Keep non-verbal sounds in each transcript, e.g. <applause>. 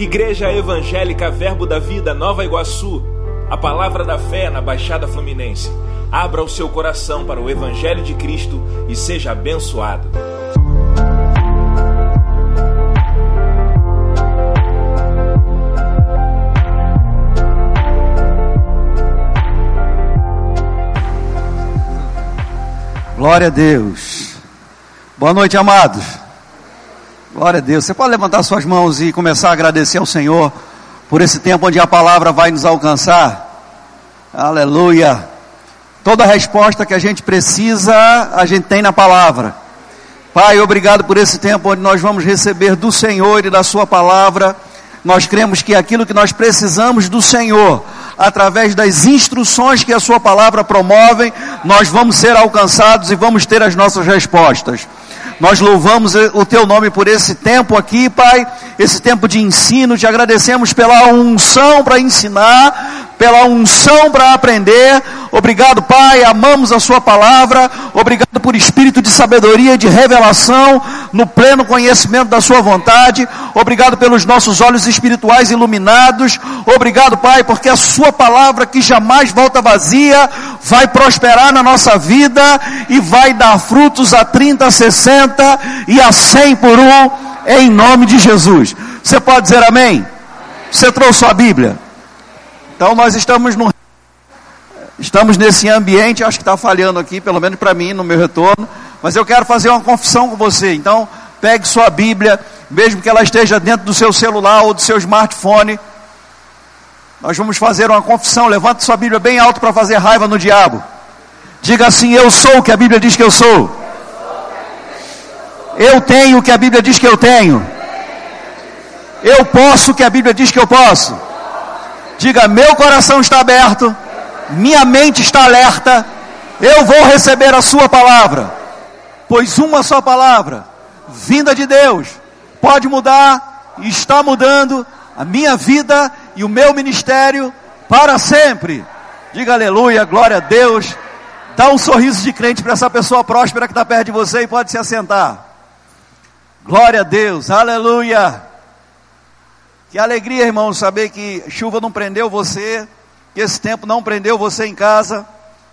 Igreja Evangélica Verbo da Vida Nova Iguaçu, a palavra da fé na Baixada Fluminense. Abra o seu coração para o Evangelho de Cristo e seja abençoado. Glória a Deus. Boa noite, amados. Glória a Deus. Você pode levantar suas mãos e começar a agradecer ao Senhor por esse tempo onde a palavra vai nos alcançar. Aleluia. Toda resposta que a gente precisa, a gente tem na palavra. Pai, obrigado por esse tempo onde nós vamos receber do Senhor e da Sua palavra. Nós cremos que aquilo que nós precisamos do Senhor, através das instruções que a Sua palavra promove, nós vamos ser alcançados e vamos ter as nossas respostas. Nós louvamos o teu nome por esse tempo aqui, Pai, esse tempo de ensino. Te agradecemos pela unção para ensinar, pela unção para aprender. Obrigado, Pai. Amamos a Sua palavra. Obrigado por espírito de sabedoria de revelação no pleno conhecimento da Sua vontade. Obrigado pelos nossos olhos espirituais iluminados. Obrigado, Pai, porque a Sua palavra que jamais volta vazia vai prosperar na nossa vida e vai dar frutos a 30, 60 e a 100 por um, em nome de Jesus. Você pode dizer amém? Você trouxe sua Bíblia? Então nós estamos Estamos nesse ambiente, acho que está falhando aqui, pelo menos para mim, no meu retorno. Mas eu quero fazer uma confissão com você. Então, pegue sua Bíblia, mesmo que ela esteja dentro do seu celular ou do seu smartphone. Nós vamos fazer uma confissão. Levante sua Bíblia bem alto para fazer raiva no diabo. Diga assim: Eu sou o que a Bíblia diz que eu sou. Eu tenho o que a Bíblia diz que eu tenho. Eu posso o que a Bíblia diz que eu posso. Diga: Meu coração está aberto minha mente está alerta, eu vou receber a Sua palavra, pois uma só palavra, vinda de Deus, pode mudar e está mudando a minha vida e o meu ministério para sempre. Diga aleluia, glória a Deus. Dá um sorriso de crente para essa pessoa próspera que está perto de você e pode se assentar. Glória a Deus, aleluia. Que alegria, irmão, saber que chuva não prendeu você, que esse tempo não prendeu você em casa,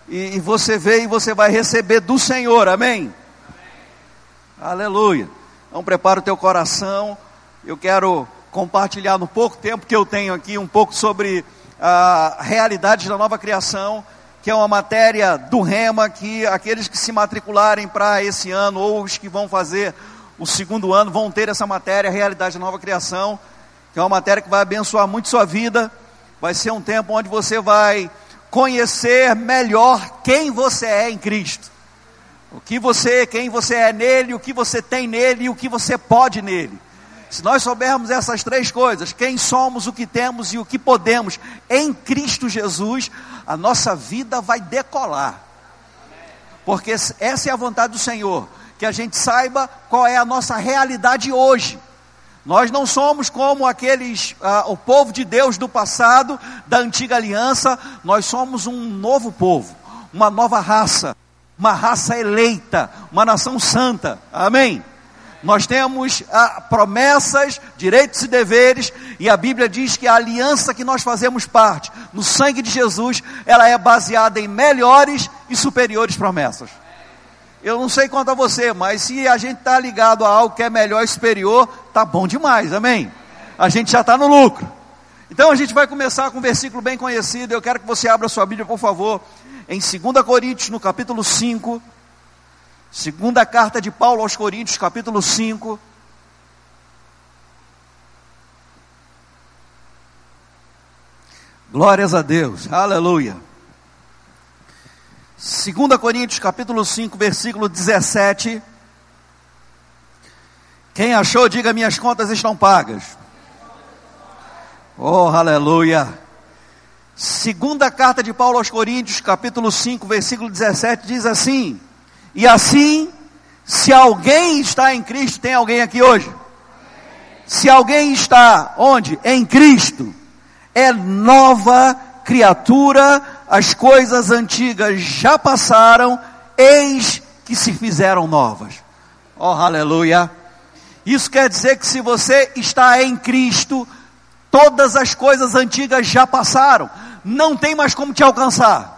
e, e você veio e você vai receber do Senhor, amém? amém? Aleluia. Então prepara o teu coração, eu quero compartilhar no pouco tempo que eu tenho aqui um pouco sobre a realidade da nova criação, que é uma matéria do Rema, que aqueles que se matricularem para esse ano, ou os que vão fazer o segundo ano, vão ter essa matéria, a realidade da nova criação, que é uma matéria que vai abençoar muito sua vida, Vai ser um tempo onde você vai conhecer melhor quem você é em Cristo. O que você, quem você é nele, o que você tem nele e o que você pode nele. Se nós soubermos essas três coisas, quem somos, o que temos e o que podemos em Cristo Jesus, a nossa vida vai decolar. Porque essa é a vontade do Senhor, que a gente saiba qual é a nossa realidade hoje. Nós não somos como aqueles, ah, o povo de Deus do passado, da antiga aliança, nós somos um novo povo, uma nova raça, uma raça eleita, uma nação santa, amém? Nós temos ah, promessas, direitos e deveres, e a Bíblia diz que a aliança que nós fazemos parte, no sangue de Jesus, ela é baseada em melhores e superiores promessas. Eu não sei quanto a você, mas se a gente está ligado a algo que é melhor superior, tá bom demais, amém? A gente já está no lucro. Então a gente vai começar com um versículo bem conhecido. Eu quero que você abra sua Bíblia, por favor, em 2 Coríntios, no capítulo 5. Segunda carta de Paulo aos Coríntios, capítulo 5. Glórias a Deus, aleluia. 2 Coríntios capítulo 5, versículo 17. Quem achou, diga: minhas contas estão pagas. Oh, aleluia. Segunda carta de Paulo aos Coríntios, capítulo 5, versículo 17, diz assim: E assim, se alguém está em Cristo, tem alguém aqui hoje? Se alguém está onde? Em Cristo, é nova criatura as coisas antigas já passaram, eis que se fizeram novas. Oh, aleluia! Isso quer dizer que se você está em Cristo, todas as coisas antigas já passaram, não tem mais como te alcançar.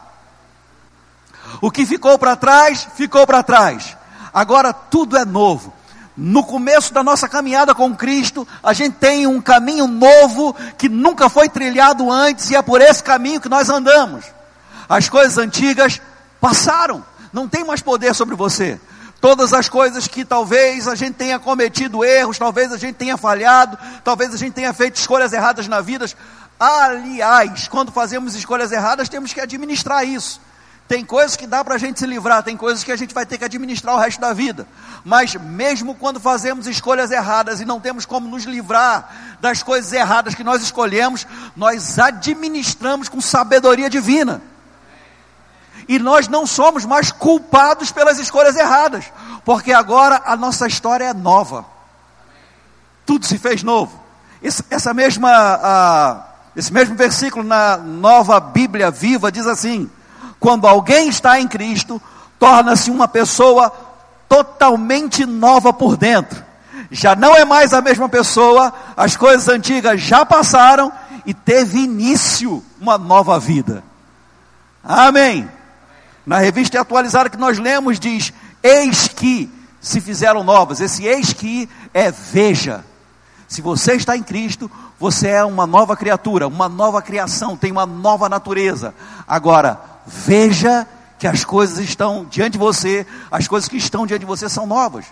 O que ficou para trás, ficou para trás. Agora tudo é novo. No começo da nossa caminhada com Cristo, a gente tem um caminho novo que nunca foi trilhado antes e é por esse caminho que nós andamos. As coisas antigas passaram, não tem mais poder sobre você. Todas as coisas que talvez a gente tenha cometido erros, talvez a gente tenha falhado, talvez a gente tenha feito escolhas erradas na vida. Aliás, quando fazemos escolhas erradas, temos que administrar isso. Tem coisas que dá para a gente se livrar, tem coisas que a gente vai ter que administrar o resto da vida. Mas mesmo quando fazemos escolhas erradas e não temos como nos livrar das coisas erradas que nós escolhemos, nós administramos com sabedoria divina. E nós não somos mais culpados pelas escolhas erradas, porque agora a nossa história é nova. Tudo se fez novo. Esse, essa mesma, esse mesmo versículo na nova Bíblia viva diz assim: quando alguém está em Cristo, torna-se uma pessoa totalmente nova por dentro. Já não é mais a mesma pessoa, as coisas antigas já passaram e teve início uma nova vida. Amém. Na revista atualizada que nós lemos diz: Eis que se fizeram novas. Esse eis que é veja. Se você está em Cristo, você é uma nova criatura, uma nova criação, tem uma nova natureza. Agora, Veja que as coisas estão diante de você, as coisas que estão diante de você são novas.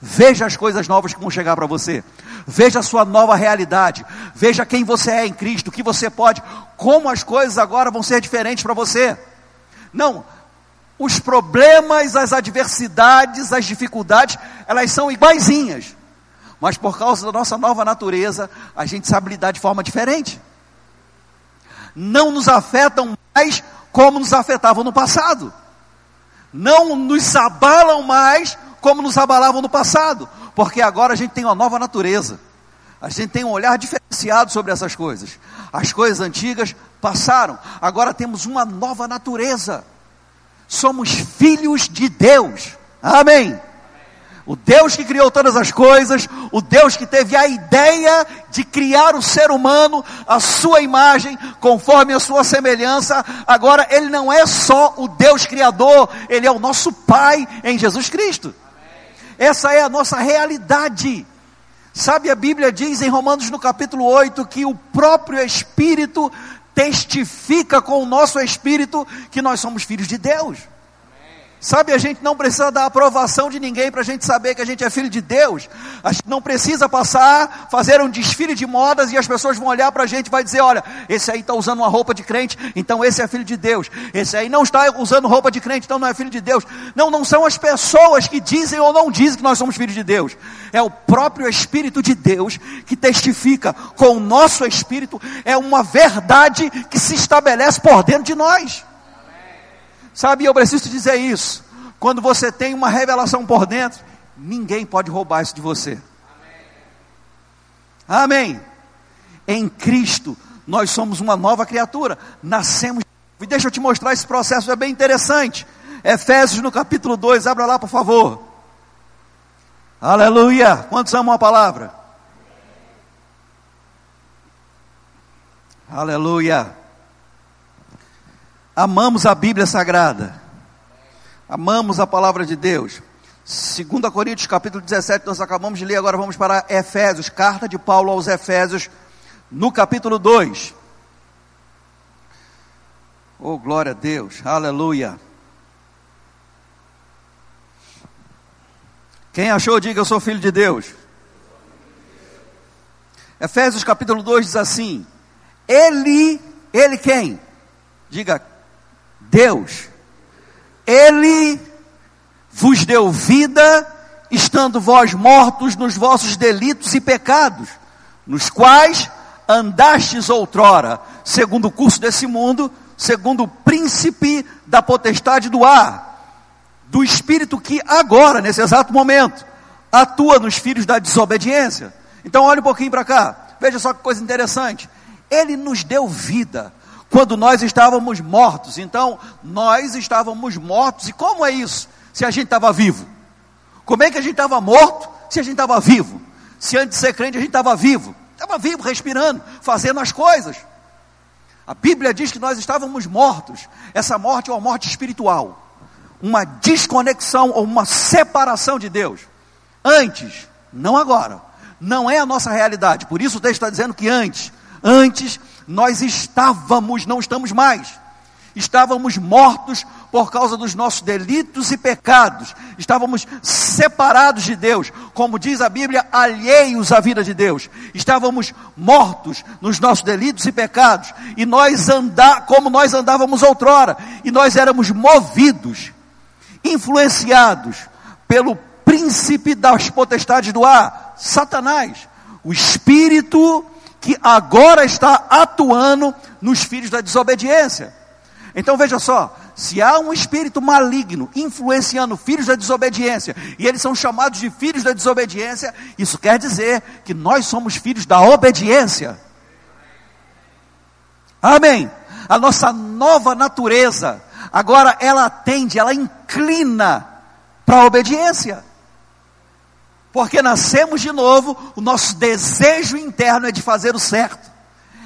Veja as coisas novas que vão chegar para você. Veja a sua nova realidade. Veja quem você é em Cristo, o que você pode, como as coisas agora vão ser diferentes para você. Não, os problemas, as adversidades, as dificuldades, elas são iguaizinhas. Mas por causa da nossa nova natureza, a gente sabe lidar de forma diferente. Não nos afetam mais como nos afetavam no passado. Não nos abalam mais como nos abalavam no passado, porque agora a gente tem uma nova natureza. A gente tem um olhar diferenciado sobre essas coisas. As coisas antigas passaram, agora temos uma nova natureza. Somos filhos de Deus. Amém. O Deus que criou todas as coisas, o Deus que teve a ideia de criar o ser humano, a sua imagem, conforme a sua semelhança, agora ele não é só o Deus criador, ele é o nosso Pai em Jesus Cristo. Essa é a nossa realidade. Sabe, a Bíblia diz em Romanos no capítulo 8 que o próprio Espírito testifica com o nosso espírito que nós somos filhos de Deus. Sabe, a gente não precisa da aprovação de ninguém para a gente saber que a gente é filho de Deus. A gente não precisa passar, fazer um desfile de modas e as pessoas vão olhar para a gente e vai dizer: olha, esse aí está usando uma roupa de crente, então esse é filho de Deus. Esse aí não está usando roupa de crente, então não é filho de Deus. Não, não são as pessoas que dizem ou não dizem que nós somos filhos de Deus. É o próprio Espírito de Deus que testifica com o nosso Espírito. É uma verdade que se estabelece por dentro de nós. Sabe, eu preciso dizer isso. Quando você tem uma revelação por dentro, ninguém pode roubar isso de você. Amém. Em Cristo, nós somos uma nova criatura. Nascemos. E deixa eu te mostrar esse processo, é bem interessante. Efésios no capítulo 2, abra lá, por favor. Aleluia. Quantos amam a palavra? Aleluia. Amamos a Bíblia Sagrada. Amamos a palavra de Deus. 2 Coríntios capítulo 17, nós acabamos de ler, agora vamos para Efésios, carta de Paulo aos Efésios, no capítulo 2. Oh, glória a Deus, aleluia. Quem achou, diga eu sou filho de Deus. Efésios capítulo 2 diz assim: Ele, ele quem? Diga, Deus, Ele vos deu vida, estando vós mortos nos vossos delitos e pecados, nos quais andastes outrora, segundo o curso desse mundo, segundo o príncipe da potestade do ar, do espírito que agora, nesse exato momento, atua nos filhos da desobediência. Então, olhe um pouquinho para cá, veja só que coisa interessante. Ele nos deu vida quando nós estávamos mortos. Então, nós estávamos mortos. E como é isso? Se a gente estava vivo? Como é que a gente estava morto se a gente estava vivo? Se antes de ser crente a gente estava vivo? estava vivo, respirando, fazendo as coisas. A Bíblia diz que nós estávamos mortos. Essa morte é uma morte espiritual, uma desconexão ou uma separação de Deus. Antes, não agora. Não é a nossa realidade. Por isso o texto está dizendo que antes, antes nós estávamos, não estamos mais. Estávamos mortos por causa dos nossos delitos e pecados. Estávamos separados de Deus, como diz a Bíblia, alheios à vida de Deus. Estávamos mortos nos nossos delitos e pecados. E nós andar como nós andávamos outrora, e nós éramos movidos, influenciados pelo príncipe das potestades do ar, Satanás, o espírito que agora está atuando nos filhos da desobediência. Então veja só, se há um espírito maligno influenciando filhos da desobediência, e eles são chamados de filhos da desobediência, isso quer dizer que nós somos filhos da obediência. Amém. A nossa nova natureza, agora ela tende, ela inclina para a obediência. Porque nascemos de novo, o nosso desejo interno é de fazer o certo,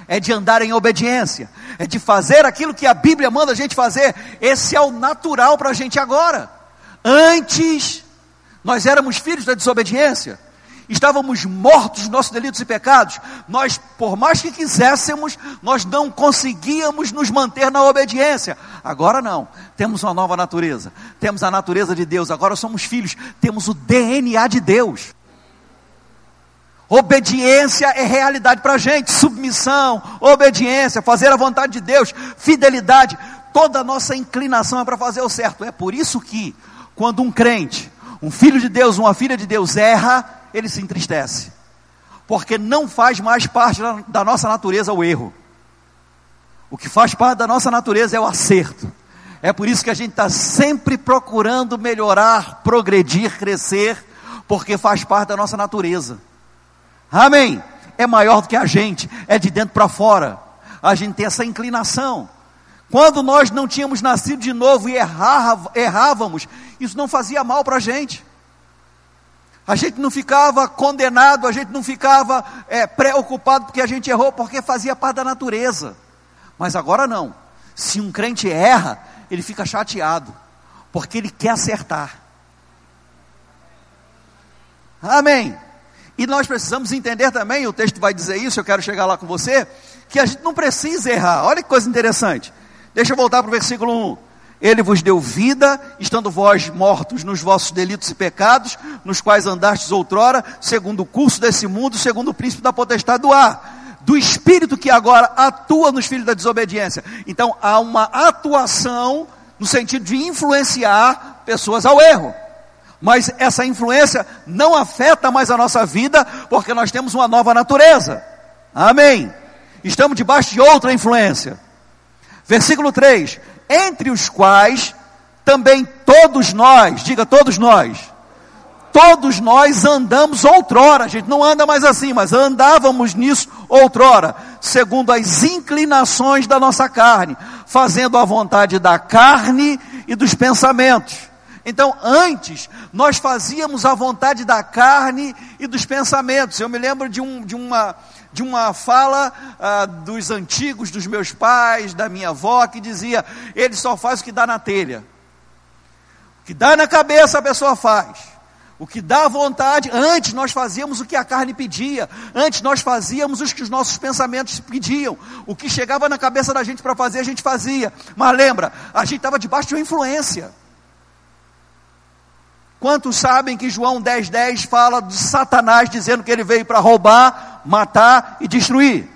é de andar em obediência, é de fazer aquilo que a Bíblia manda a gente fazer. Esse é o natural para a gente agora. Antes, nós éramos filhos da desobediência, estávamos mortos nos nossos delitos e pecados, nós, por mais que quiséssemos, nós não conseguíamos nos manter na obediência. Agora não, temos uma nova natureza, temos a natureza de Deus, agora somos filhos, temos o DNA de Deus. Obediência é realidade para a gente, submissão, obediência, fazer a vontade de Deus, fidelidade, toda a nossa inclinação é para fazer o certo. É por isso que, quando um crente, um filho de Deus, uma filha de Deus erra, ele se entristece, porque não faz mais parte da nossa natureza o erro. O que faz parte da nossa natureza é o acerto. É por isso que a gente está sempre procurando melhorar, progredir, crescer, porque faz parte da nossa natureza. Amém? É maior do que a gente, é de dentro para fora. A gente tem essa inclinação. Quando nós não tínhamos nascido de novo e errávamos, isso não fazia mal para a gente. A gente não ficava condenado, a gente não ficava é, preocupado porque a gente errou, porque fazia parte da natureza. Mas agora não. Se um crente erra, ele fica chateado, porque ele quer acertar. Amém. E nós precisamos entender também, o texto vai dizer isso, eu quero chegar lá com você, que a gente não precisa errar. Olha que coisa interessante. Deixa eu voltar para o versículo 1. Ele vos deu vida, estando vós mortos nos vossos delitos e pecados, nos quais andastes outrora, segundo o curso desse mundo, segundo o príncipe da potestade do ar, do espírito que agora atua nos filhos da desobediência. Então há uma atuação no sentido de influenciar pessoas ao erro. Mas essa influência não afeta mais a nossa vida, porque nós temos uma nova natureza. Amém. Estamos debaixo de outra influência. Versículo 3: Entre os quais também todos nós, diga todos nós, todos nós andamos outrora, a gente não anda mais assim, mas andávamos nisso outrora, segundo as inclinações da nossa carne, fazendo a vontade da carne e dos pensamentos. Então, antes, nós fazíamos a vontade da carne e dos pensamentos. Eu me lembro de, um, de uma, de uma fala ah, dos antigos, dos meus pais, da minha avó, que dizia: ele só faz o que dá na telha. O que dá na cabeça a pessoa faz. O que dá vontade, antes nós fazíamos o que a carne pedia, antes nós fazíamos o que os nossos pensamentos pediam, o que chegava na cabeça da gente para fazer, a gente fazia. Mas lembra, a gente estava debaixo de uma influência. Quantos sabem que João 10,10 10 fala de Satanás dizendo que ele veio para roubar, matar e destruir?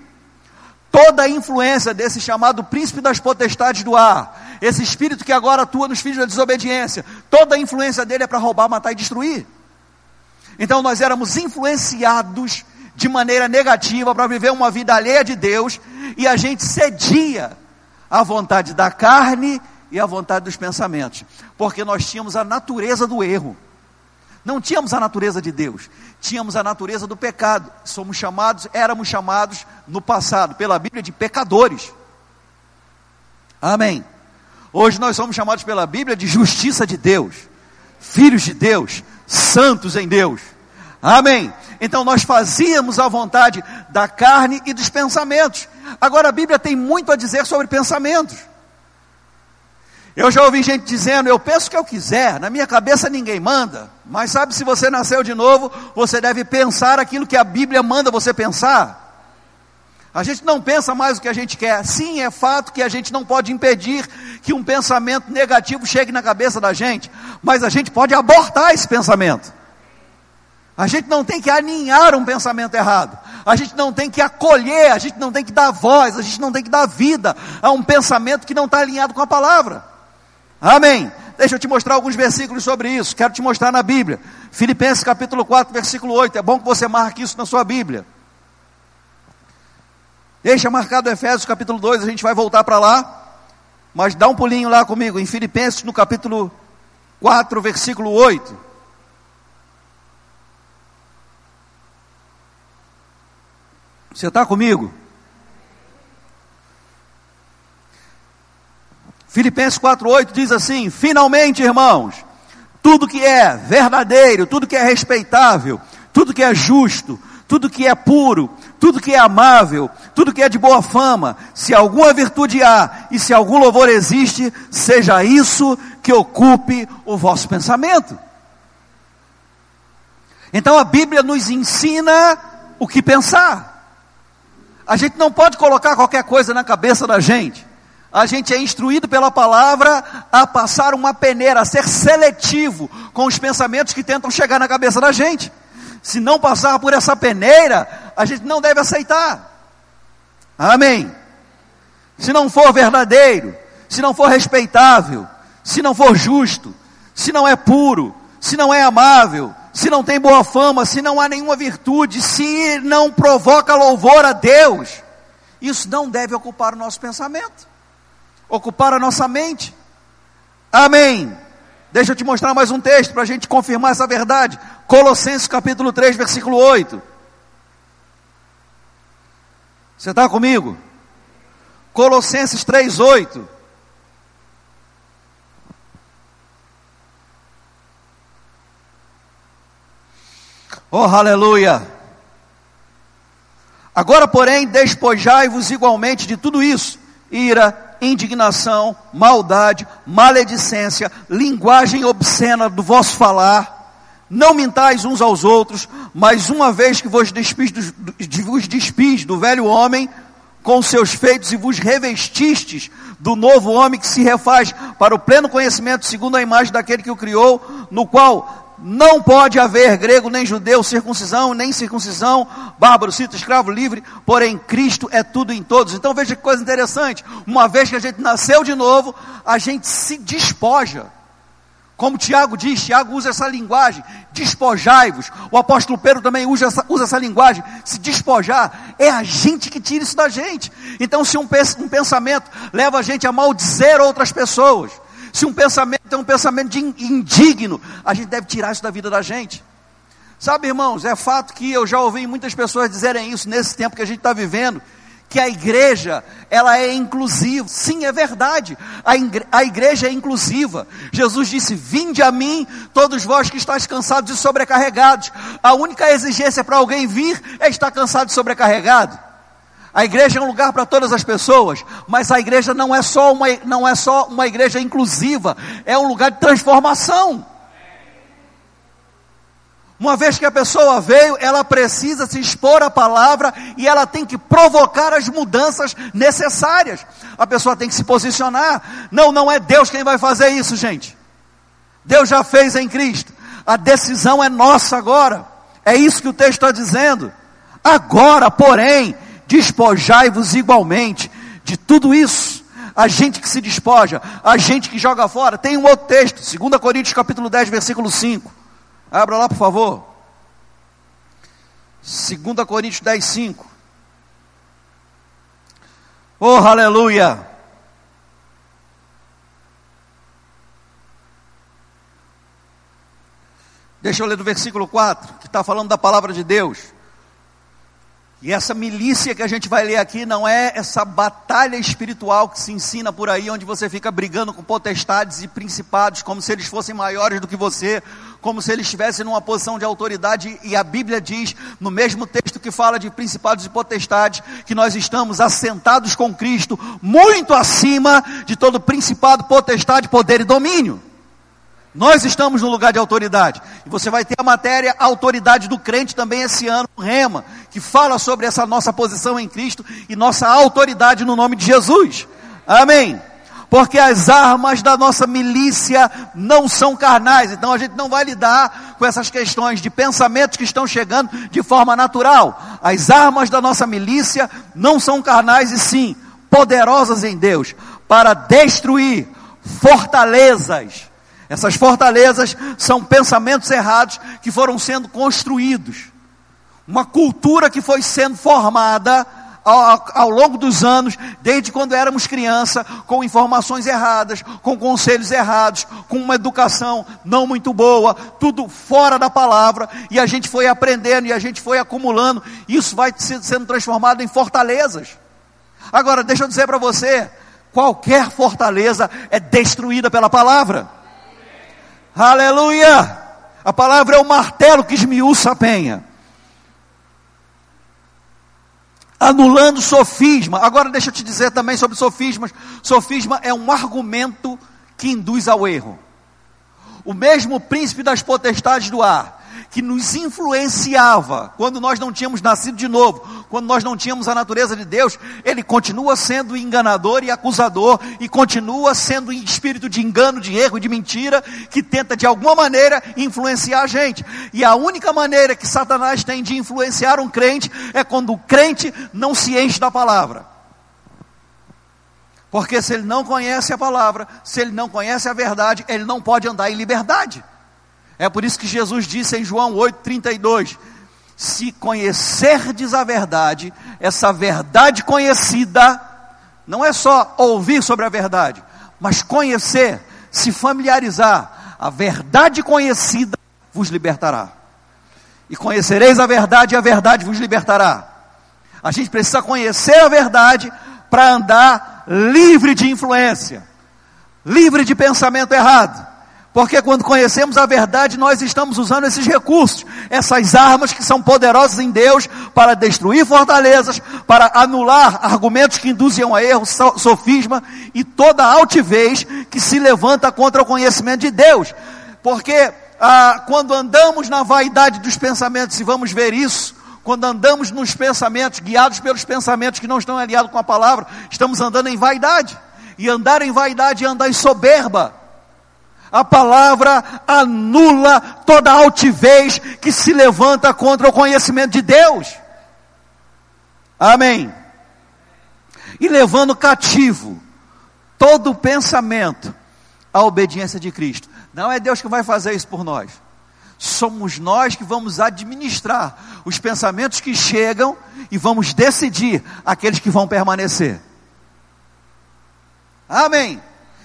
Toda a influência desse chamado príncipe das potestades do ar, esse espírito que agora atua nos filhos da desobediência, toda a influência dele é para roubar, matar e destruir. Então nós éramos influenciados de maneira negativa para viver uma vida alheia de Deus e a gente cedia à vontade da carne e a vontade dos pensamentos, porque nós tínhamos a natureza do erro. Não tínhamos a natureza de Deus, tínhamos a natureza do pecado. Somos chamados, éramos chamados no passado pela Bíblia de pecadores. Amém. Hoje nós somos chamados pela Bíblia de justiça de Deus, filhos de Deus, santos em Deus. Amém. Então nós fazíamos a vontade da carne e dos pensamentos. Agora a Bíblia tem muito a dizer sobre pensamentos. Eu já ouvi gente dizendo, eu penso o que eu quiser, na minha cabeça ninguém manda. Mas sabe, se você nasceu de novo, você deve pensar aquilo que a Bíblia manda você pensar. A gente não pensa mais o que a gente quer. Sim, é fato que a gente não pode impedir que um pensamento negativo chegue na cabeça da gente, mas a gente pode abortar esse pensamento. A gente não tem que aninhar um pensamento errado. A gente não tem que acolher, a gente não tem que dar voz, a gente não tem que dar vida a um pensamento que não está alinhado com a palavra. Amém. Deixa eu te mostrar alguns versículos sobre isso. Quero te mostrar na Bíblia. Filipenses capítulo 4, versículo 8. É bom que você marque isso na sua Bíblia. Deixa marcado Efésios capítulo 2, a gente vai voltar para lá. Mas dá um pulinho lá comigo, em Filipenses no capítulo 4, versículo 8. Você está comigo? Filipenses 4,8 diz assim: Finalmente, irmãos, tudo que é verdadeiro, tudo que é respeitável, tudo que é justo, tudo que é puro, tudo que é amável, tudo que é de boa fama, se alguma virtude há e se algum louvor existe, seja isso que ocupe o vosso pensamento. Então a Bíblia nos ensina o que pensar. A gente não pode colocar qualquer coisa na cabeça da gente a gente é instruído pela palavra a passar uma peneira, a ser seletivo com os pensamentos que tentam chegar na cabeça da gente. Se não passar por essa peneira, a gente não deve aceitar. Amém. Se não for verdadeiro, se não for respeitável, se não for justo, se não é puro, se não é amável, se não tem boa fama, se não há nenhuma virtude, se não provoca louvor a Deus, isso não deve ocupar o nosso pensamento ocupar a nossa mente. Amém. Deixa eu te mostrar mais um texto para a gente confirmar essa verdade. Colossenses capítulo 3, versículo 8. Você está comigo? Colossenses 3, 8. Oh, aleluia! Agora, porém, despojai-vos igualmente de tudo isso: ira, indignação, maldade, maledicência, linguagem obscena do vosso falar. Não mintais uns aos outros, mas uma vez que vos despis, do, vos despis do velho homem com seus feitos e vos revestistes do novo homem que se refaz para o pleno conhecimento segundo a imagem daquele que o criou, no qual não pode haver grego nem judeu, circuncisão nem circuncisão, bárbaro, cito, escravo, livre, porém Cristo é tudo em todos. Então veja que coisa interessante, uma vez que a gente nasceu de novo, a gente se despoja. Como Tiago diz, Tiago usa essa linguagem, despojai-vos. O apóstolo Pedro também usa essa, usa essa linguagem, se despojar. É a gente que tira isso da gente. Então, se um, pensamento leva a gente a maldizer outras pessoas, se um pensamento é um pensamento indigno, a gente deve tirar isso da vida da gente. Sabe, irmãos, é fato que eu já ouvi muitas pessoas dizerem isso nesse tempo que a gente está vivendo, que a igreja, ela é inclusiva. Sim, é verdade. A, a igreja é inclusiva. Jesus disse: Vinde a mim, todos vós que estáis cansados e sobrecarregados. A única exigência para alguém vir é estar cansado e sobrecarregado. A igreja é um lugar para todas as pessoas, mas a igreja não é só uma, não é só uma igreja inclusiva, é um lugar de transformação. Uma vez que a pessoa veio, ela precisa se expor à palavra e ela tem que provocar as mudanças necessárias. A pessoa tem que se posicionar. Não, não é Deus quem vai fazer isso, gente. Deus já fez em Cristo. A decisão é nossa agora. É isso que o texto está dizendo. Agora, porém, despojai-vos igualmente de tudo isso. A gente que se despoja, a gente que joga fora. Tem um outro texto, 2 Coríntios capítulo 10, versículo 5. Abra lá, por favor. 2 Coríntios 10, 5. Oh, aleluia! Deixa eu ler do versículo 4, que está falando da palavra de Deus. E essa milícia que a gente vai ler aqui não é essa batalha espiritual que se ensina por aí, onde você fica brigando com potestades e principados, como se eles fossem maiores do que você, como se eles estivessem numa posição de autoridade. E a Bíblia diz, no mesmo texto que fala de principados e potestades, que nós estamos assentados com Cristo, muito acima de todo principado, potestade, poder e domínio. Nós estamos no lugar de autoridade. E você vai ter a matéria autoridade do crente também esse ano, Rema, que fala sobre essa nossa posição em Cristo e nossa autoridade no nome de Jesus. Amém. Porque as armas da nossa milícia não são carnais, então a gente não vai lidar com essas questões de pensamentos que estão chegando de forma natural. As armas da nossa milícia não são carnais e sim poderosas em Deus para destruir fortalezas essas fortalezas são pensamentos errados que foram sendo construídos. Uma cultura que foi sendo formada ao, ao, longo dos anos, desde quando éramos criança, com informações erradas, com conselhos errados, com uma educação não muito boa, tudo fora da palavra, e a gente foi aprendendo e a gente foi acumulando, isso vai sendo transformado em fortalezas. Agora, deixa eu dizer para você: qualquer fortaleza é destruída pela palavra. Aleluia! A palavra é o martelo que esmiuça a penha. Anulando sofisma. Agora deixa eu te dizer também sobre sofismas. Sofisma é um argumento que induz ao erro. O mesmo príncipe das potestades do ar que nos influenciava quando nós não tínhamos nascido de novo, quando nós não tínhamos a natureza de Deus, ele continua sendo enganador e acusador e continua sendo espírito de engano, de erro e de mentira que tenta de alguma maneira influenciar a gente. E a única maneira que Satanás tem de influenciar um crente é quando o crente não se enche da palavra. Porque se ele não conhece a palavra, se ele não conhece a verdade, ele não pode andar em liberdade. É por isso que Jesus disse em João 8,32: Se conhecerdes a verdade, essa verdade conhecida, não é só ouvir sobre a verdade, mas conhecer, se familiarizar, a verdade conhecida vos libertará. E conhecereis a verdade, e a verdade vos libertará. A gente precisa conhecer a verdade para andar livre de influência, livre de pensamento errado. Porque quando conhecemos a verdade, nós estamos usando esses recursos, essas armas que são poderosas em Deus para destruir fortalezas, para anular argumentos que induzem a erro, sofisma e toda altivez que se levanta contra o conhecimento de Deus. Porque ah, quando andamos na vaidade dos pensamentos, e vamos ver isso, quando andamos nos pensamentos, guiados pelos pensamentos que não estão aliados com a palavra, estamos andando em vaidade. E andar em vaidade é andar em soberba a palavra anula toda altivez que se levanta contra o conhecimento de Deus. Amém. E levando cativo todo pensamento à obediência de Cristo. Não é Deus que vai fazer isso por nós. Somos nós que vamos administrar os pensamentos que chegam e vamos decidir aqueles que vão permanecer. Amém.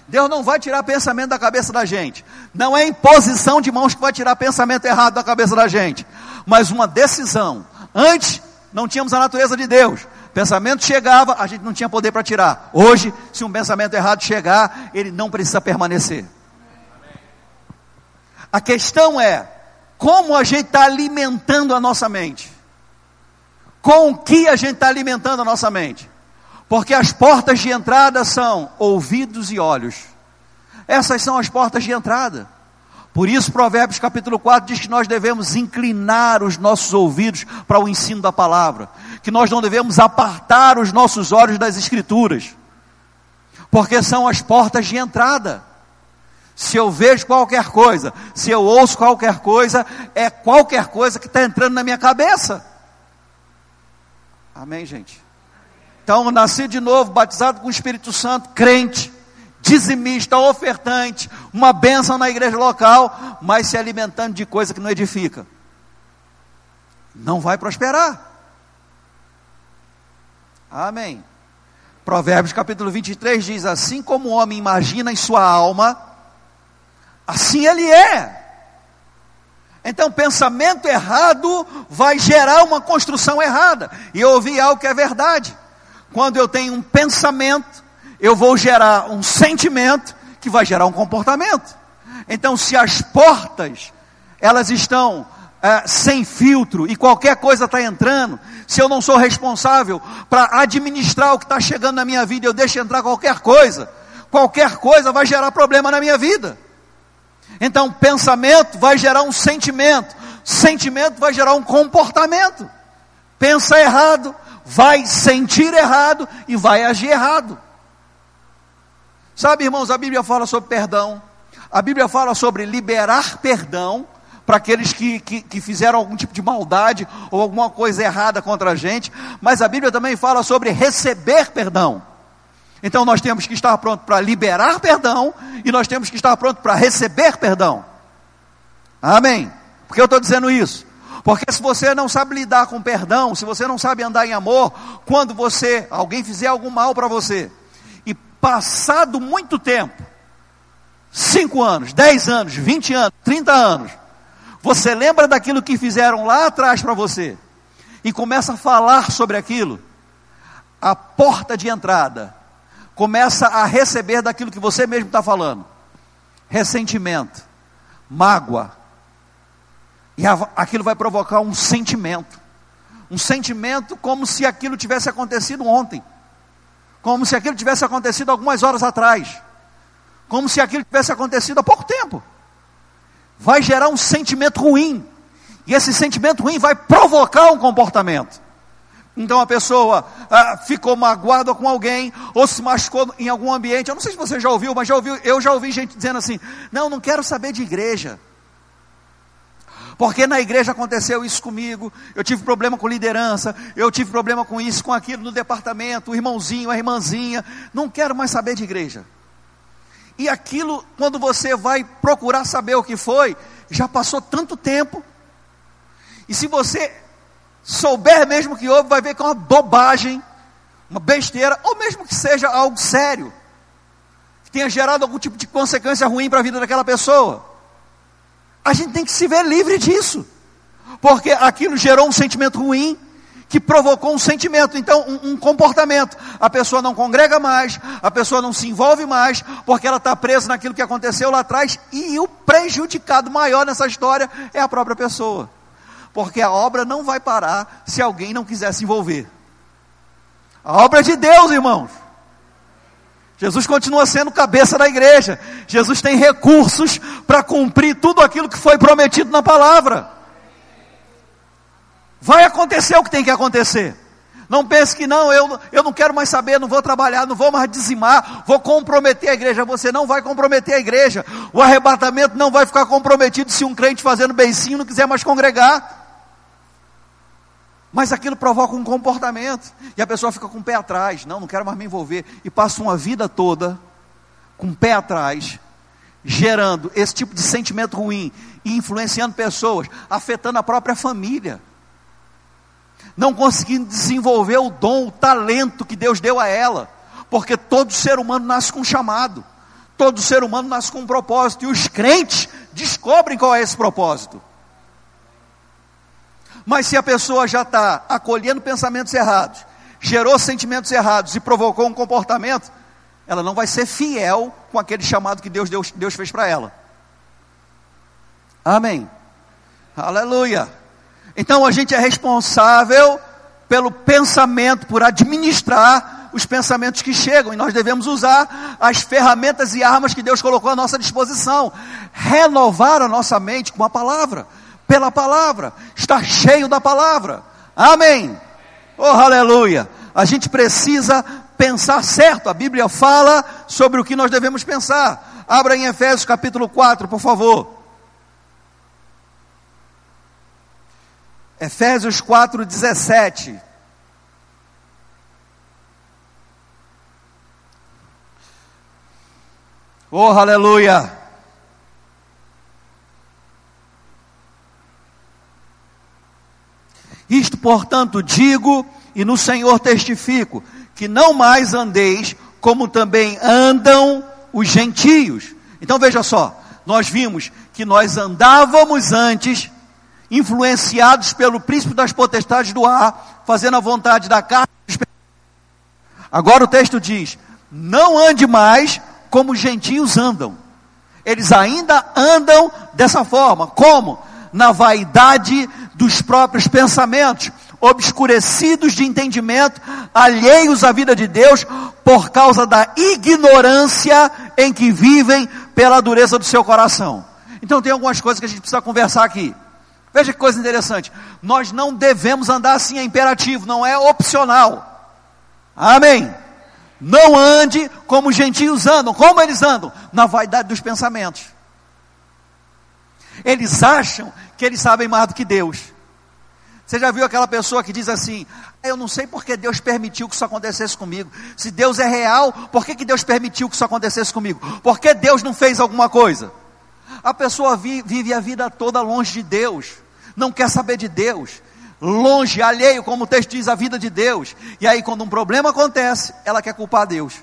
Deus não vai tirar pensamento da cabeça da gente. Não é imposição de mãos que vai tirar pensamento errado da cabeça da gente, mas uma decisão. Antes não tínhamos a natureza de Deus. Pensamento chegava, a gente não tinha poder para tirar. Hoje, se um pensamento errado chegar, ele não precisa permanecer. A questão é como a gente está alimentando a nossa mente. Com o que a gente está alimentando a nossa mente? Porque as portas de entrada são ouvidos e olhos. Essas são as portas de entrada. Por isso, Provérbios capítulo 4 diz que nós devemos inclinar os nossos ouvidos para o ensino da palavra, que nós não devemos apartar os nossos olhos das Escrituras, porque são as portas de entrada. Se eu vejo qualquer coisa, se eu ouço qualquer coisa, é qualquer coisa que está entrando na minha cabeça. Amém, gente? Então, nasci de novo, batizado com o Espírito Santo, crente, dizimista, ofertante, uma bênção na igreja local, mas se alimentando de coisa que não edifica. Não vai prosperar. Amém. Provérbios capítulo 23 diz: Assim como o homem imagina em sua alma, assim ele é. Então, pensamento errado vai gerar uma construção errada. E eu ouvi algo que é verdade. Quando eu tenho um pensamento, eu vou gerar um sentimento que vai gerar um comportamento. Então, se as portas elas estão é, sem filtro e qualquer coisa está entrando, se eu não sou responsável para administrar o que está chegando na minha vida, eu deixo entrar qualquer coisa, qualquer coisa vai gerar problema na minha vida. Então, pensamento vai gerar um sentimento, sentimento vai gerar um comportamento. Pensa errado, vai sentir errado e vai agir errado. Sabe, irmãos, a Bíblia fala sobre perdão, a Bíblia fala sobre liberar perdão para aqueles que, que, que, fizeram algum tipo de maldade ou alguma coisa errada contra a gente, mas a Bíblia também fala sobre receber perdão. Então nós temos que estar pronto para liberar perdão e nós temos que estar pronto para receber perdão. Amém? Por que eu estou dizendo isso? Porque se você não sabe lidar com perdão, se você não sabe andar em amor, quando você, alguém fizer algum mal para você, e passado muito tempo, 5 anos, 10 anos, 20 anos, 30 anos, você lembra daquilo que fizeram lá atrás para você, e começa a falar sobre aquilo, a porta de entrada começa a receber daquilo que você mesmo está falando: ressentimento, mágoa. E aquilo vai provocar um sentimento. Um sentimento como se aquilo tivesse acontecido ontem. Como se aquilo tivesse acontecido algumas horas atrás. Como se aquilo tivesse acontecido há pouco tempo. Vai gerar um sentimento ruim. E esse sentimento ruim vai provocar um comportamento. Então a pessoa ah, ficou magoada com alguém, ou se machucou em algum ambiente. Eu não sei se você já ouviu, mas já ouviu, eu já ouvi gente dizendo assim: não, não quero saber de igreja. Porque na igreja aconteceu isso comigo, eu tive problema com liderança, eu tive problema com isso, com aquilo no departamento, o irmãozinho, a irmãzinha, não quero mais saber de igreja. E aquilo, quando você vai procurar saber o que foi, já passou tanto tempo, e se você souber mesmo que houve, vai ver que é uma bobagem, uma besteira, ou mesmo que seja algo sério, que tenha gerado algum tipo de consequência ruim para a vida daquela pessoa. A gente tem que se ver livre disso, porque aquilo gerou um sentimento ruim, que provocou um sentimento, então um, um, comportamento. A pessoa não congrega mais, a pessoa não se envolve mais, porque ela está presa naquilo que aconteceu lá atrás, e o prejudicado maior nessa história é a própria pessoa porque a obra não vai parar se alguém não quiser se envolver. A obra é de Deus, irmãos. Jesus continua sendo cabeça da igreja. Jesus tem recursos para cumprir tudo aquilo que foi prometido na palavra. Vai acontecer o que tem que acontecer. Não pense que não, eu, eu não quero mais saber, não vou trabalhar, não vou mais dizimar, vou comprometer a igreja. Você não vai comprometer a igreja. O arrebatamento não vai ficar comprometido se um crente fazendo beicinho não quiser mais congregar. Mas aquilo provoca um comportamento. E a pessoa fica com o pé atrás. Não, não quero mais me envolver. E passa uma vida toda com o pé atrás, gerando esse tipo de sentimento ruim e influenciando pessoas, afetando a própria família. Não conseguindo desenvolver o dom, o talento que Deus deu a ela. Porque todo ser humano nasce com um chamado. Todo ser humano nasce com um propósito. E os crentes descobrem qual é esse propósito. Mas se a pessoa já está acolhendo pensamentos errados, gerou sentimentos errados e provocou um comportamento, ela não vai ser fiel com aquele chamado que Deus, Deus, Deus fez para ela. Amém. Aleluia. Então a gente é responsável pelo pensamento, por administrar os pensamentos que chegam, e nós devemos usar as ferramentas e armas que Deus colocou à nossa disposição, renovar a nossa mente com a palavra pela palavra, estar cheio da palavra. Amém. Oh, aleluia. A gente precisa pensar certo. A Bíblia fala sobre o que nós devemos pensar. Abra em Efésios capítulo 4, por favor. Efésios 4, 17. Oh, aleluia. Isto, portanto, digo e no Senhor testifico, que não mais andeis como também andam os gentios. Então veja só, nós vimos que nós andávamos antes influenciados pelo príncipe das potestades do ar, fazendo a vontade da carne. Agora o texto diz: não ande mais como os gentios andam. Eles ainda andam dessa forma. Como? Na vaidade dos próprios pensamentos, obscurecidos de entendimento, alheios à vida de Deus, por causa da ignorância em que vivem pela dureza do seu coração. Então tem algumas coisas que a gente precisa conversar aqui. Veja que coisa interessante. Nós não devemos andar assim, é imperativo, não é opcional. Amém. Não ande como os gentios andam. Como eles andam? Na vaidade dos pensamentos. Eles acham que eles sabem mais do que Deus. Você já viu aquela pessoa que diz assim: Eu não sei porque Deus permitiu que isso acontecesse comigo. Se Deus é real, por que, que Deus permitiu que isso acontecesse comigo? Por que Deus não fez alguma coisa? A pessoa vive a vida toda longe de Deus, não quer saber de Deus, longe, alheio, como o texto diz, a vida de Deus. E aí, quando um problema acontece, ela quer culpar Deus.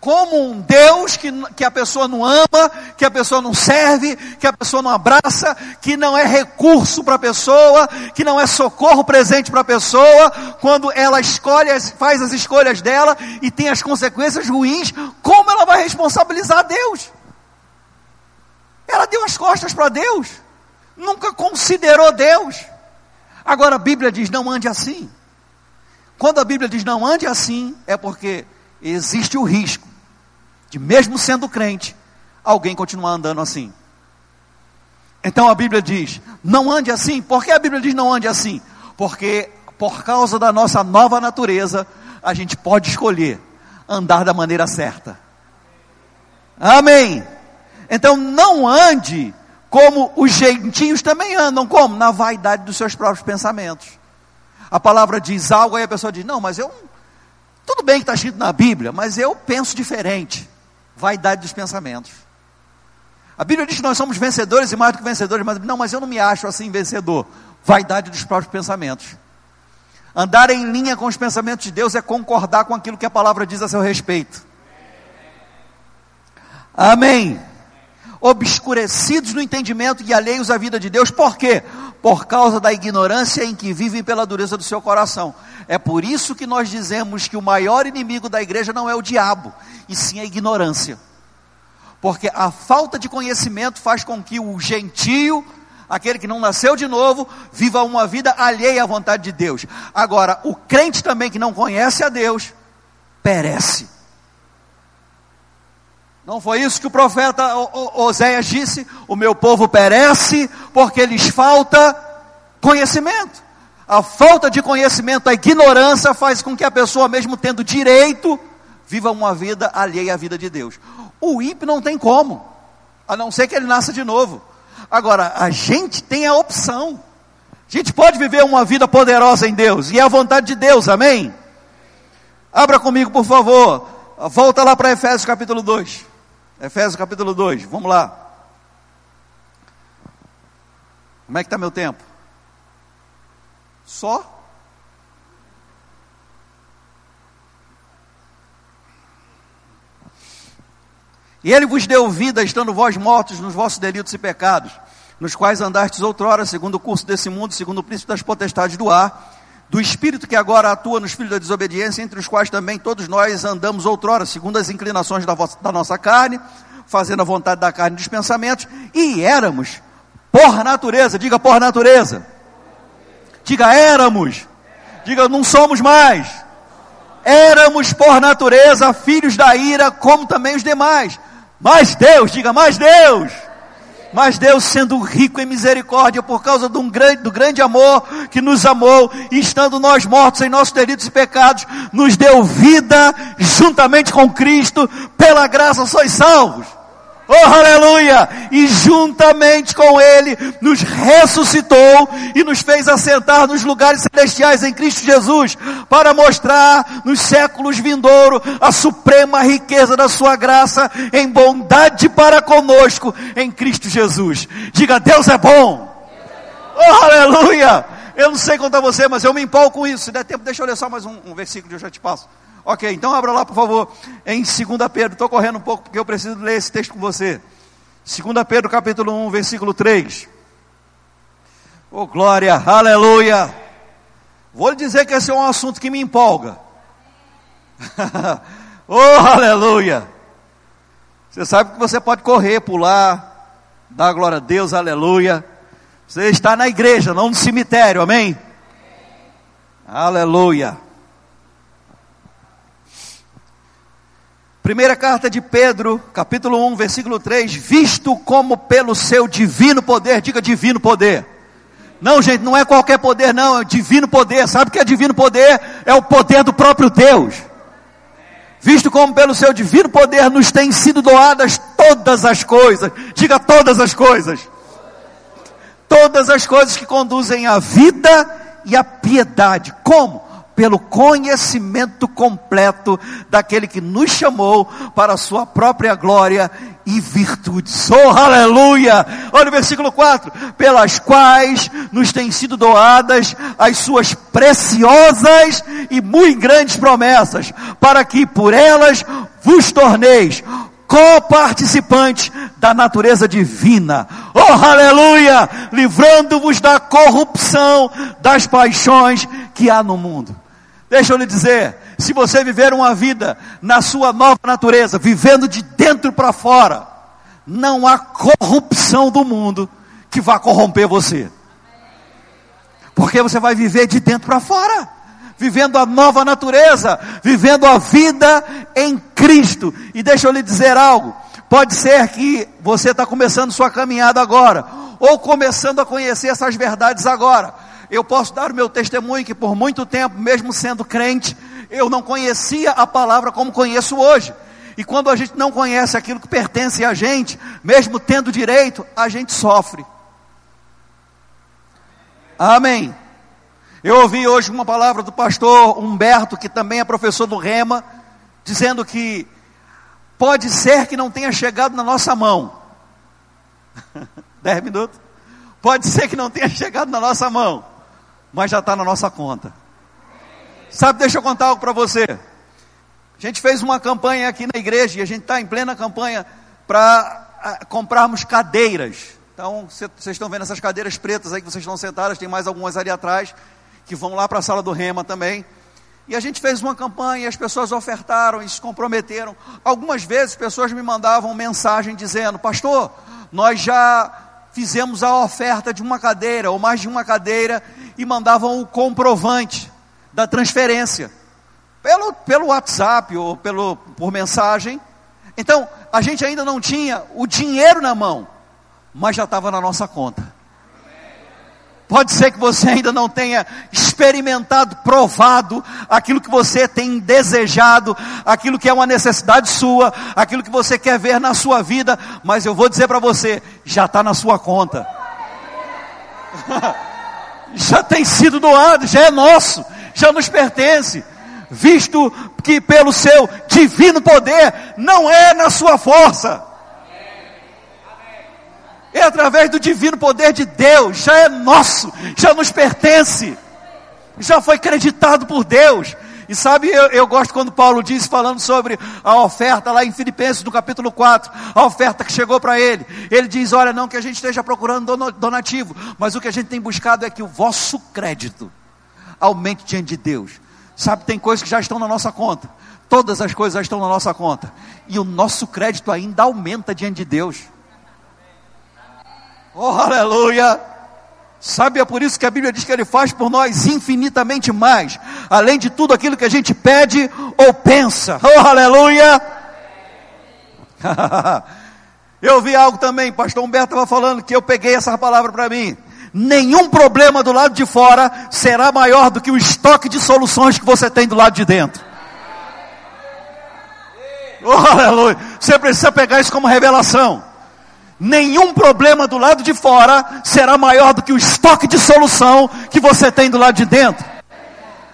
Como um Deus que, que a pessoa não ama, que a pessoa não serve, que a pessoa não abraça, que não é recurso para a pessoa, que não é socorro presente para a pessoa, quando ela escolhe, faz as escolhas dela e tem as consequências ruins, como ela vai responsabilizar Deus? Ela deu as costas para Deus nunca considerou Deus. Agora a Bíblia diz: não ande assim. Quando a Bíblia diz não ande assim, é porque existe o risco de, mesmo sendo crente, alguém continuar andando assim. Então a Bíblia diz: não ande assim. Por que a Bíblia diz não ande assim? Porque por causa da nossa nova natureza, a gente pode escolher andar da maneira certa. Amém. Então não ande como os gentios também andam, como? Na vaidade dos seus próprios pensamentos. A palavra diz algo, aí a pessoa diz: Não, mas eu. Tudo bem que está escrito na Bíblia, mas eu penso diferente. Vaidade dos pensamentos. A Bíblia diz que nós somos vencedores e mais do que vencedores, mas não, mas eu não me acho assim vencedor. Vaidade dos próprios pensamentos. Andar em linha com os pensamentos de Deus é concordar com aquilo que a palavra diz a seu respeito. Amém obscurecidos no entendimento e alheios à vida de Deus, por quê? Por causa da ignorância em que vivem pela dureza do seu coração. É por isso que nós dizemos que o maior inimigo da igreja não é o diabo, e sim a ignorância. Porque a falta de conhecimento faz com que o gentio, aquele que não nasceu de novo, viva uma vida alheia à vontade de Deus. Agora, o crente também que não conhece a Deus, perece não foi isso que o profeta Oséias disse? O meu povo perece porque lhes falta conhecimento. A falta de conhecimento, a ignorância faz com que a pessoa, mesmo tendo direito, viva uma vida alheia à vida de Deus. O ímpio não tem como, a não ser que ele nasça de novo. Agora, a gente tem a opção. A gente pode viver uma vida poderosa em Deus, e é a vontade de Deus, amém? Abra comigo, por favor. Volta lá para Efésios capítulo 2. Efésios capítulo 2, vamos lá. Como é que está meu tempo? Só? E ele vos deu vida, estando vós mortos nos vossos delitos e pecados, nos quais andastes outrora, segundo o curso desse mundo, segundo o príncipe das potestades do ar, do espírito que agora atua nos filhos da desobediência, entre os quais também todos nós andamos outrora, segundo as inclinações da, da nossa carne, fazendo a vontade da carne dos pensamentos, e éramos, por natureza, diga por natureza, diga éramos, diga não somos mais, éramos por natureza filhos da ira, como também os demais, mas Deus, diga mais Deus, mas Deus, sendo rico em misericórdia, por causa do grande, do grande amor que nos amou, e estando nós mortos em nossos delitos e pecados, nos deu vida juntamente com Cristo, pela graça sois salvos. Oh, aleluia! E juntamente com Ele nos ressuscitou e nos fez assentar nos lugares celestiais em Cristo Jesus, para mostrar nos séculos vindouros a suprema riqueza da Sua graça em bondade para conosco em Cristo Jesus. Diga, Deus é bom! Oh, aleluia! Eu não sei contar você, mas eu me empolgo com isso. Se der tempo, deixa eu ler só mais um, um versículo que eu já te passo. Ok, então abra lá, por favor, em 2 Pedro. Estou correndo um pouco porque eu preciso ler esse texto com você. 2 Pedro, capítulo 1, versículo 3. Oh, glória, aleluia. Vou lhe dizer que esse é um assunto que me empolga. <laughs> oh, aleluia. Você sabe que você pode correr, pular, dar glória a Deus, aleluia. Você está na igreja, não no cemitério, amém? Aleluia. Primeira carta de Pedro, capítulo 1, versículo 3: Visto como pelo seu divino poder, diga divino poder não, gente, não é qualquer poder, não, é divino poder. Sabe o que é divino poder? É o poder do próprio Deus. Visto como pelo seu divino poder nos têm sido doadas todas as coisas. Diga todas as coisas. Todas as coisas que conduzem à vida e à piedade. Como? Pelo conhecimento completo daquele que nos chamou para a sua própria glória e virtudes. Oh, aleluia! Olha o versículo 4: pelas quais nos têm sido doadas as suas preciosas e muito grandes promessas, para que por elas vos torneis coparticipantes da natureza divina. Oh, aleluia! Livrando-vos da corrupção das paixões que há no mundo. Deixa eu lhe dizer, se você viver uma vida na sua nova natureza, vivendo de dentro para fora, não há corrupção do mundo que vá corromper você. Porque você vai viver de dentro para fora, vivendo a nova natureza, vivendo a vida em Cristo. E deixa eu lhe dizer algo: pode ser que você está começando sua caminhada agora, ou começando a conhecer essas verdades agora eu posso dar o meu testemunho que por muito tempo, mesmo sendo crente, eu não conhecia a palavra como conheço hoje. E quando a gente não conhece aquilo que pertence a gente, mesmo tendo direito, a gente sofre. Amém. Eu ouvi hoje uma palavra do pastor Humberto, que também é professor do Rema, dizendo que pode ser que não tenha chegado na nossa mão. <laughs> Dez minutos? Pode ser que não tenha chegado na nossa mão mas já está na nossa conta. Sabe, deixa eu contar algo para você. A gente fez uma campanha aqui na igreja e a gente está em plena campanha para ah, comprarmos cadeiras. Então, vocês estão vendo essas cadeiras pretas aí que vocês estão sentadas, tem mais algumas ali atrás, que vão lá para a sala do Rema também. E a gente fez uma campanha, e as pessoas ofertaram e se comprometeram. Algumas vezes pessoas me mandavam mensagem dizendo: Pastor, nós já fizemos a oferta de uma cadeira ou mais de uma cadeira e mandavam o comprovante da transferência pelo, pelo WhatsApp ou pelo, por mensagem. Então, a gente ainda não tinha o dinheiro na mão, mas já estava na nossa conta. Pode ser que você ainda não tenha experimentado, provado aquilo que você tem desejado, aquilo que é uma necessidade sua, aquilo que você quer ver na sua vida, mas eu vou dizer para você, já está na sua conta. <laughs> já tem sido doado, já é nosso, já nos pertence, visto que pelo seu divino poder, não é na sua força é através do divino poder de Deus, já é nosso, já nos pertence, já foi creditado por Deus. E sabe, eu, eu, gosto quando Paulo diz, falando sobre a oferta lá em Filipenses, no capítulo 4, a oferta que chegou para ele. Ele diz: Olha, não que a gente esteja procurando donativo, mas o que a gente tem buscado é que o vosso crédito aumente diante de Deus. Sabe, tem coisas que já estão na nossa conta, todas as coisas já estão na nossa conta, e o nosso crédito ainda aumenta diante de Deus. Oh, aleluia! Sabe, é por isso que a Bíblia diz que Ele faz por nós infinitamente mais, além de tudo aquilo que a gente pede ou pensa. Oh, aleluia! <laughs> eu vi algo também, pastor Humberto estava falando que eu peguei essa palavra para mim. Nenhum problema do lado de fora será maior do que o estoque de soluções que você tem do lado de dentro. Oh, aleluia! Você precisa pegar isso como revelação nenhum problema do lado de fora será maior do que o estoque de solução que você tem do lado de dentro.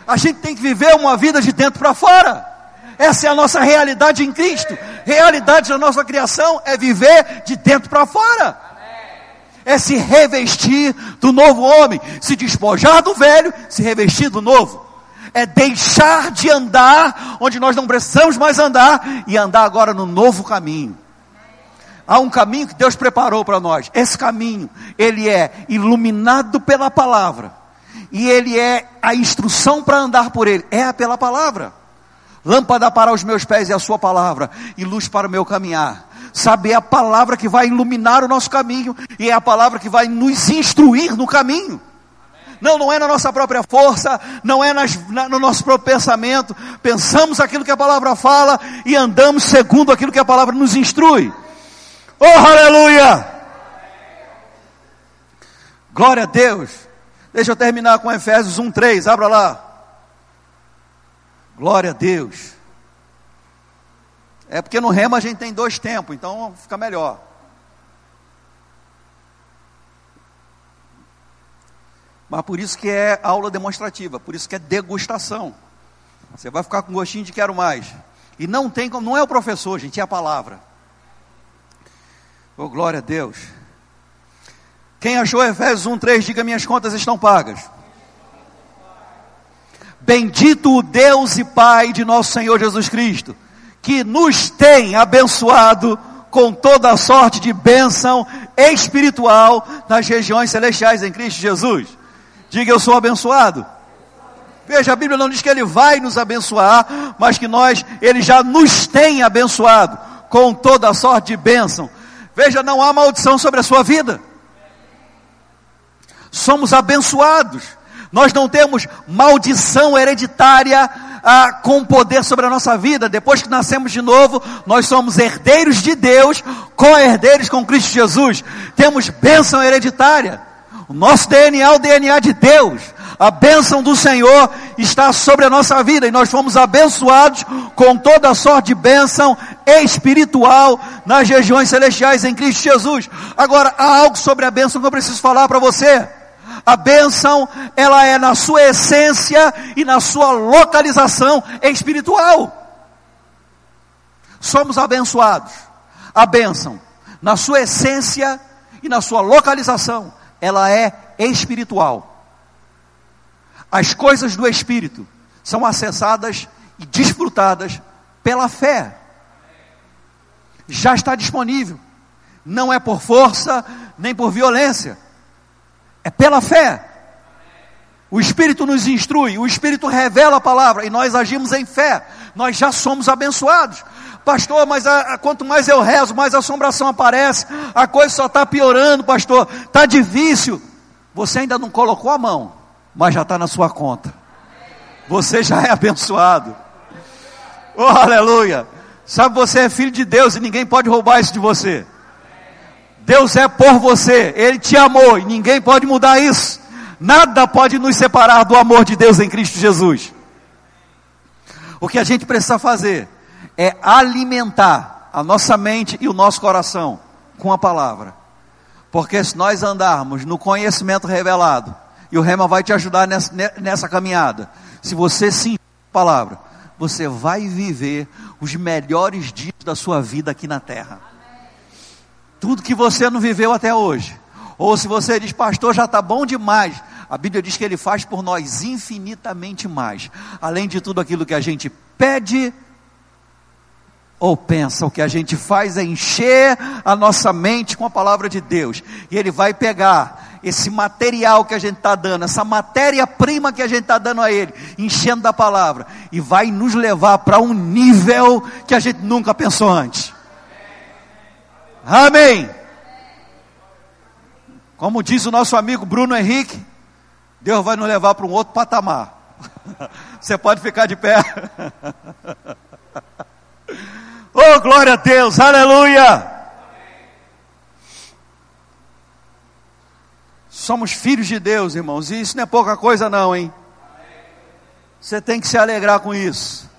A gente tem que viver uma vida de dentro para fora. Essa é a nossa realidade em Cristo. Realidade da nossa criação é viver de dentro para fora. É se revestir do novo homem, se despojar do velho, se revestir do novo. É deixar de andar onde nós não precisamos mais andar e andar agora no novo caminho. Há um caminho que Deus preparou para nós. Esse caminho, ele é iluminado pela palavra. E ele é a instrução para andar por ele. É pela palavra. Lâmpada para os meus pés é a sua palavra e luz para o meu caminhar. Saber é a palavra que vai iluminar o nosso caminho e é a palavra que vai nos instruir no caminho. Não, não é na nossa própria força, não é nas, na, no nosso próprio pensamento. Pensamos aquilo que a palavra fala e andamos segundo aquilo que a palavra nos instrui. Oh, aleluia! Glória a Deus. Deixa eu terminar com Efésios 1:3. Abra lá. Glória a Deus. É porque no rema a gente tem dois tempos, então fica melhor. Mas por isso que é aula demonstrativa, por isso que é degustação. Você vai ficar com gostinho de quero mais. E não tem como, não é o professor, gente, é a palavra. Oh, glória a Deus. Quem achou Efésios 1:3, diga minhas contas estão pagas. Bendito o Deus e Pai de nosso Senhor Jesus Cristo, que nos tem abençoado com toda a sorte de bênção espiritual nas regiões celestiais em Cristo Jesus. Diga eu sou abençoado. Veja, a Bíblia não diz que Ele vai nos abençoar, mas que nós, Ele já nos tem abençoado com toda a sorte de bênção. Veja, não há maldição sobre a sua vida. Somos abençoados. Nós não temos maldição hereditária ah, com poder sobre a nossa vida. Depois que nascemos de novo, nós somos herdeiros de Deus, co-herdeiros com Cristo Jesus. Temos bênção hereditária. O nosso DNA é o DNA de Deus. A bênção do Senhor está sobre a nossa vida e nós fomos abençoados com toda a sorte de bênção espiritual nas regiões celestiais em Cristo Jesus. Agora, há algo sobre a bênção que eu preciso falar para você. A bênção, ela é na sua essência e na sua localização espiritual. Somos abençoados. A bênção, na sua essência e na sua localização ela é espiritual. As coisas do espírito são acessadas e desfrutadas pela fé. Já está disponível. Não é por força nem por violência. É pela fé. O Espírito nos instrui, o Espírito revela a palavra e nós agimos em fé. Nós já somos abençoados. Pastor, mas a, a, quanto mais eu rezo, mais assombração aparece, a coisa só está piorando, pastor, está difícil. Você ainda não colocou a mão, mas já está na sua conta. Você já é abençoado. Oh, aleluia. Sabe, você é filho de Deus e ninguém pode roubar isso de você. Deus é por você, Ele te amou e ninguém pode mudar isso. Nada pode nos separar do amor de Deus em Cristo Jesus. O que a gente precisa fazer é alimentar a nossa mente e o nosso coração com a palavra. Porque se nós andarmos no conhecimento revelado, e o Rema vai te ajudar nessa, nessa caminhada, se você sim a palavra, você vai viver os melhores dias da sua vida aqui na terra. Tudo que você não viveu até hoje. Ou se você diz, pastor, já está bom demais. A Bíblia diz que Ele faz por nós infinitamente mais. Além de tudo aquilo que a gente pede ou pensa, o que a gente faz é encher a nossa mente com a palavra de Deus, e Ele vai pegar esse material que a gente está dando, essa matéria-prima que a gente está dando a Ele, enchendo da palavra, e vai nos levar para um nível que a gente nunca pensou antes. Amém. Como diz o nosso amigo Bruno Henrique, Deus vai nos levar para um outro patamar. <laughs> Você pode ficar de pé. <laughs> Oh, glória a Deus, aleluia! Somos filhos de Deus, irmãos, e isso não é pouca coisa, não, hein? Você tem que se alegrar com isso.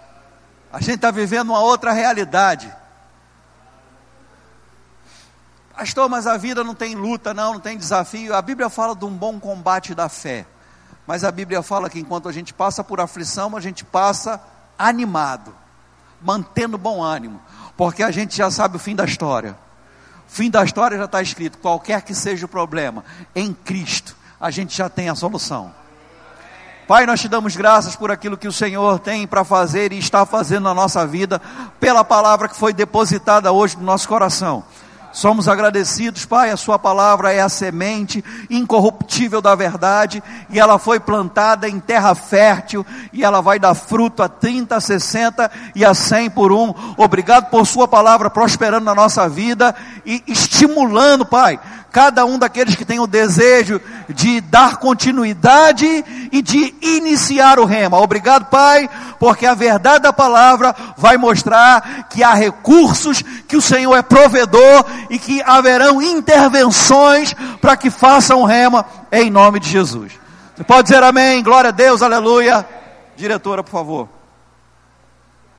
A gente está vivendo uma outra realidade. Pastor, mas a vida não tem luta, não, não tem desafio. A Bíblia fala de um bom combate da fé. Mas a Bíblia fala que enquanto a gente passa por aflição, a gente passa animado mantendo bom ânimo, porque a gente já sabe o fim da história. Fim da história já está escrito, qualquer que seja o problema, em Cristo, a gente já tem a solução. Pai, nós te damos graças por aquilo que o Senhor tem para fazer e está fazendo na nossa vida, pela palavra que foi depositada hoje no nosso coração. Somos agradecidos, Pai, a Sua palavra é a semente incorruptível da verdade, e ela foi plantada em terra fértil, e ela vai dar fruto a 30, a 60 e a 100 por um. Obrigado por Sua palavra prosperando na nossa vida e estimulando, Pai, cada um daqueles que tem o desejo de dar continuidade e de iniciar o rema. Obrigado, Pai, porque a verdade da palavra vai mostrar que há recursos, que o Senhor é provedor e que haverão intervenções para que façam o rema em nome de Jesus. Você pode dizer amém, glória a Deus, aleluia. Diretora, por favor.